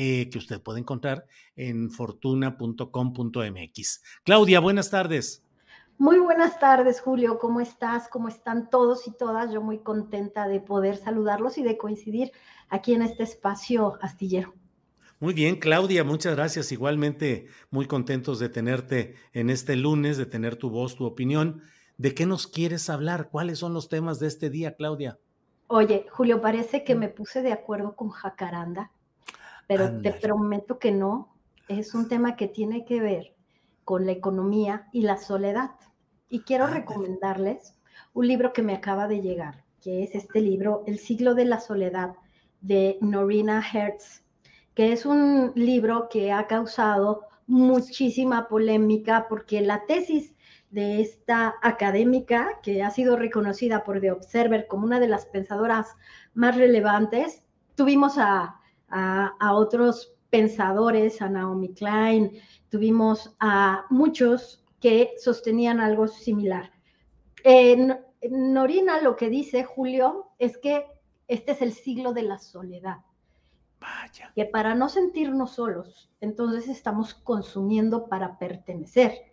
Eh, que usted puede encontrar en fortuna.com.mx. Claudia, buenas tardes. Muy buenas tardes, Julio. ¿Cómo estás? ¿Cómo están todos y todas? Yo muy contenta de poder saludarlos y de coincidir aquí en este espacio astillero. Muy bien, Claudia, muchas gracias. Igualmente, muy contentos de tenerte en este lunes, de tener tu voz, tu opinión. ¿De qué nos quieres hablar? ¿Cuáles son los temas de este día, Claudia? Oye, Julio, parece que me puse de acuerdo con Jacaranda pero te prometo que no. Es un tema que tiene que ver con la economía y la soledad. Y quiero recomendarles un libro que me acaba de llegar, que es este libro, El siglo de la soledad, de Norina Hertz, que es un libro que ha causado muchísima polémica porque la tesis de esta académica, que ha sido reconocida por The Observer como una de las pensadoras más relevantes, tuvimos a a, otros pensadores, a Naomi Klein, tuvimos a muchos que sostenían algo similar. Norina lo que dice Julio es que este es el siglo de la soledad. Vaya. Que para no sentirnos solos, entonces estamos consumiendo para pertenecer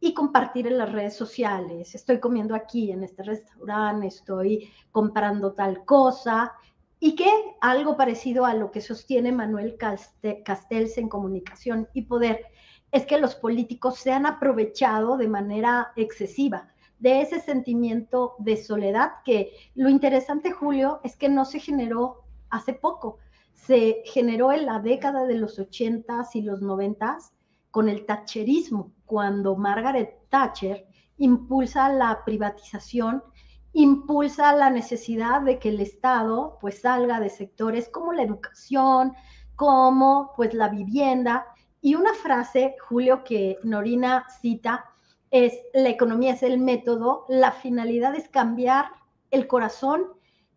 y compartir en las redes sociales. Estoy comiendo aquí en este restaurante, estoy comprando tal cosa, y que algo parecido a lo que sostiene Manuel Castells en comunicación y poder es que los políticos se han aprovechado de manera excesiva de ese sentimiento de soledad que lo interesante, Julio, es que no se generó hace poco, se generó en la década de los 80s y los 90s con el thatcherismo, cuando Margaret Thatcher impulsa la privatización impulsa la necesidad de que el Estado pues salga de sectores como la educación, como pues la vivienda. Y una frase, Julio, que Norina cita, es la economía es el método, la finalidad es cambiar el corazón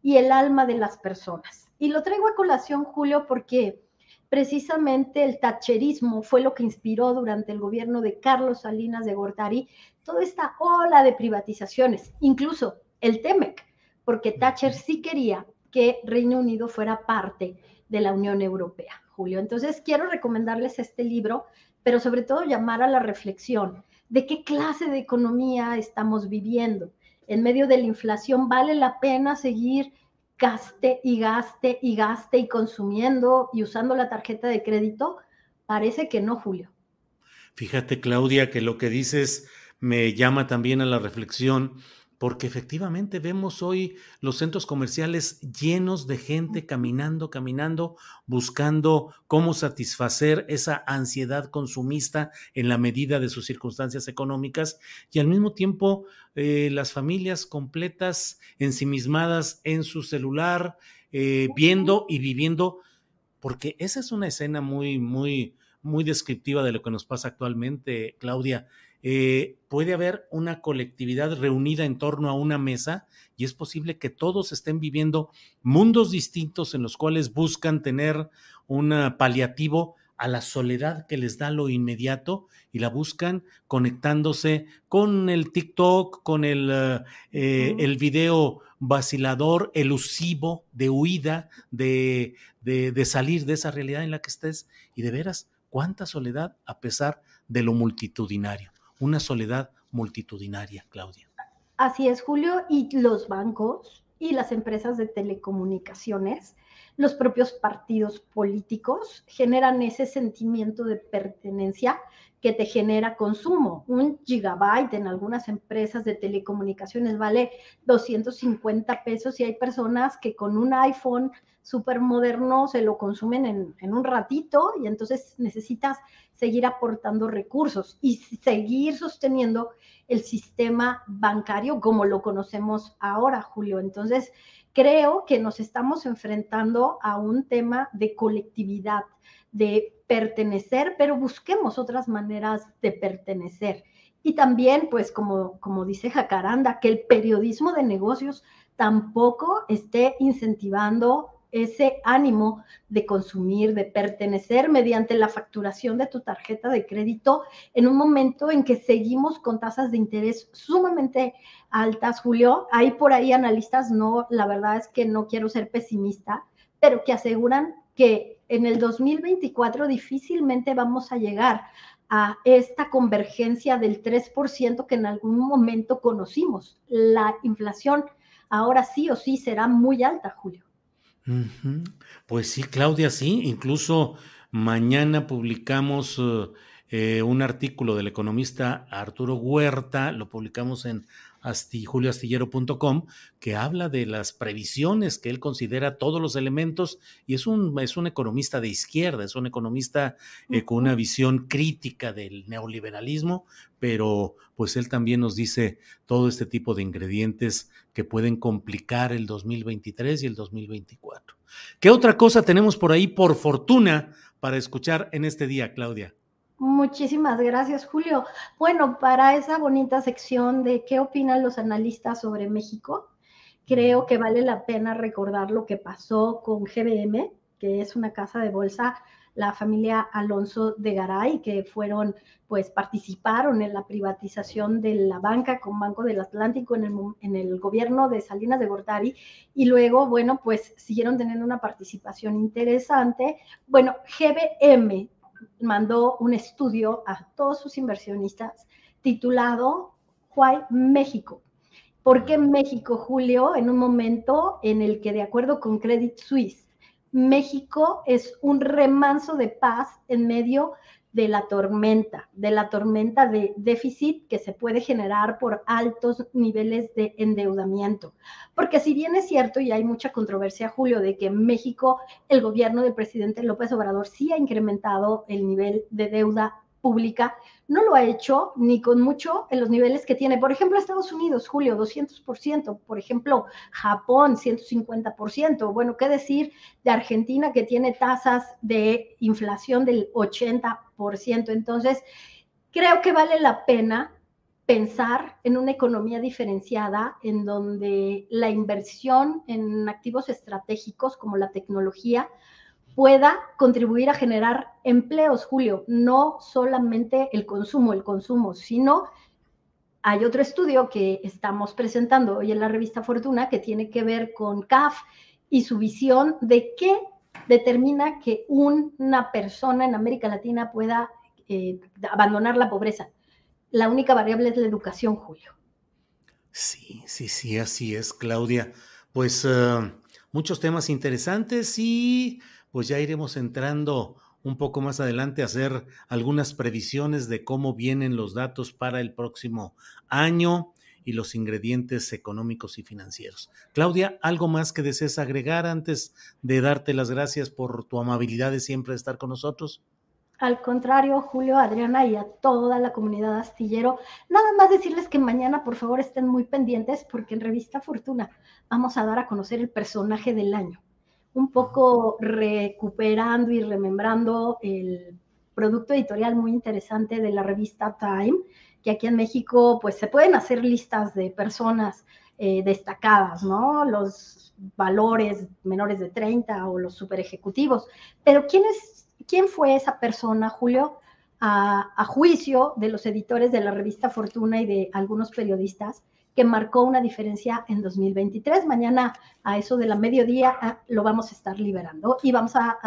y el alma de las personas. Y lo traigo a colación, Julio, porque precisamente el tacherismo fue lo que inspiró durante el gobierno de Carlos Salinas de Gortari toda esta ola de privatizaciones, incluso el TEMEC, porque Thatcher sí quería que Reino Unido fuera parte de la Unión Europea, Julio. Entonces, quiero recomendarles este libro, pero sobre todo llamar a la reflexión de qué clase de economía estamos viviendo. En medio de la inflación, ¿vale la pena seguir gaste y gaste y gaste y consumiendo y usando la tarjeta de crédito? Parece que no, Julio. Fíjate, Claudia, que lo que dices me llama también a la reflexión porque efectivamente vemos hoy los centros comerciales llenos de gente caminando, caminando, buscando cómo satisfacer esa ansiedad consumista en la medida de sus circunstancias económicas y al mismo tiempo eh, las familias completas ensimismadas en su celular, eh, viendo y viviendo, porque esa es una escena muy, muy, muy descriptiva de lo que nos pasa actualmente, Claudia eh, puede haber una colectividad reunida en torno a una mesa y es posible que todos estén viviendo mundos distintos en los cuales buscan tener un paliativo a la soledad que les da lo inmediato y la buscan conectándose con el TikTok, con el, eh, eh, el video vacilador, elusivo, de huida, de, de, de salir de esa realidad en la que estés. Y de veras, ¿Cuánta soledad a pesar de lo multitudinario? Una soledad multitudinaria, Claudia. Así es, Julio, y los bancos y las empresas de telecomunicaciones, los propios partidos políticos generan ese sentimiento de pertenencia que te genera consumo. Un gigabyte en algunas empresas de telecomunicaciones vale 250 pesos y hay personas que con un iPhone súper moderno se lo consumen en, en, un ratito y entonces necesitas seguir aportando recursos y seguir sosteniendo el sistema bancario como lo conocemos ahora, Julio. Entonces, creo que nos estamos enfrentando a un tema de colectividad, de pertenecer, pero busquemos otras maneras de pertenecer. Y también, pues como, como dice Jacaranda, que el periodismo de negocios tampoco esté incentivando ese ánimo de consumir, de pertenecer mediante la facturación de tu tarjeta de crédito en un momento en que seguimos con tasas de interés sumamente altas, Julio. Hay por ahí analistas, no, la verdad es que no quiero ser pesimista, pero que aseguran que en el 2024 difícilmente vamos a llegar a esta convergencia del 3% que en algún momento conocimos. La inflación ahora sí o sí será muy alta, Julio. Pues sí, Claudia, sí. Incluso mañana publicamos eh, eh, un artículo del economista Arturo Huerta, lo publicamos en julioastillero.com, que habla de las previsiones que él considera todos los elementos y es un, es un economista de izquierda, es un economista eh, con una visión crítica del neoliberalismo, pero pues él también nos dice todo este tipo de ingredientes que pueden complicar el 2023 y el 2024. ¿Qué otra cosa tenemos por ahí por fortuna para escuchar en este día, Claudia? Muchísimas gracias, Julio. Bueno, para esa bonita sección de qué opinan los analistas sobre México, creo que vale la pena recordar lo que pasó con GBM, que es una casa de bolsa, la familia Alonso de Garay, que fueron, pues participaron en la privatización de la banca con Banco del Atlántico en el, en el gobierno de Salinas de Gortari, y luego, bueno, pues siguieron teniendo una participación interesante. Bueno, GBM mandó un estudio a todos sus inversionistas titulado Why México. ¿Por qué México, Julio? En un momento en el que, de acuerdo con Credit Suisse, México es un remanso de paz en medio de la tormenta, de la tormenta de déficit que se puede generar por altos niveles de endeudamiento. Porque si bien es cierto, y hay mucha controversia, Julio, de que en México el gobierno del presidente López Obrador sí ha incrementado el nivel de deuda pública, no lo ha hecho ni con mucho en los niveles que tiene. Por ejemplo, Estados Unidos, Julio, 200%, por ejemplo, Japón, 150%. Bueno, ¿qué decir de Argentina que tiene tasas de inflación del 80%? Entonces, creo que vale la pena pensar en una economía diferenciada en donde la inversión en activos estratégicos como la tecnología pueda contribuir a generar empleos, Julio, no solamente el consumo, el consumo, sino hay otro estudio que estamos presentando hoy en la revista Fortuna que tiene que ver con CAF y su visión de qué determina que una persona en América Latina pueda eh, abandonar la pobreza. La única variable es la educación, Julio. Sí, sí, sí, así es, Claudia. Pues uh, muchos temas interesantes y pues ya iremos entrando un poco más adelante a hacer algunas previsiones de cómo vienen los datos para el próximo año y los ingredientes económicos y financieros. Claudia, ¿algo más que desees agregar antes de darte las gracias por tu amabilidad de siempre estar con nosotros? Al contrario, Julio, Adriana y a toda la comunidad astillero, nada más decirles que mañana por favor estén muy pendientes porque en Revista Fortuna vamos a dar a conocer el personaje del año un poco recuperando y remembrando el producto editorial muy interesante de la revista Time, que aquí en México pues se pueden hacer listas de personas eh, destacadas, ¿no? Los valores menores de 30 o los super ejecutivos. Pero ¿quién, es, quién fue esa persona, Julio? A, a juicio de los editores de la revista Fortuna y de algunos periodistas, que marcó una diferencia en 2023. Mañana a eso de la mediodía ah, lo vamos a estar liberando y vamos a,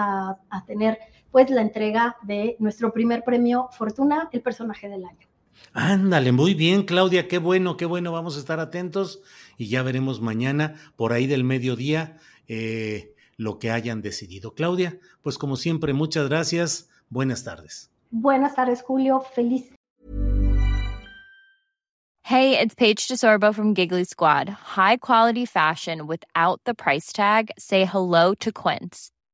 a tener pues la entrega de nuestro primer premio Fortuna, el personaje del año. Ándale, muy bien, Claudia, qué bueno, qué bueno, vamos a estar atentos y ya veremos mañana por ahí del mediodía eh, lo que hayan decidido. Claudia, pues como siempre, muchas gracias, buenas tardes. Buenas tardes, Julio, feliz. Hey, it's Paige DeSorbo from Giggly Squad. High quality fashion without the price tag. Say hello to Quince.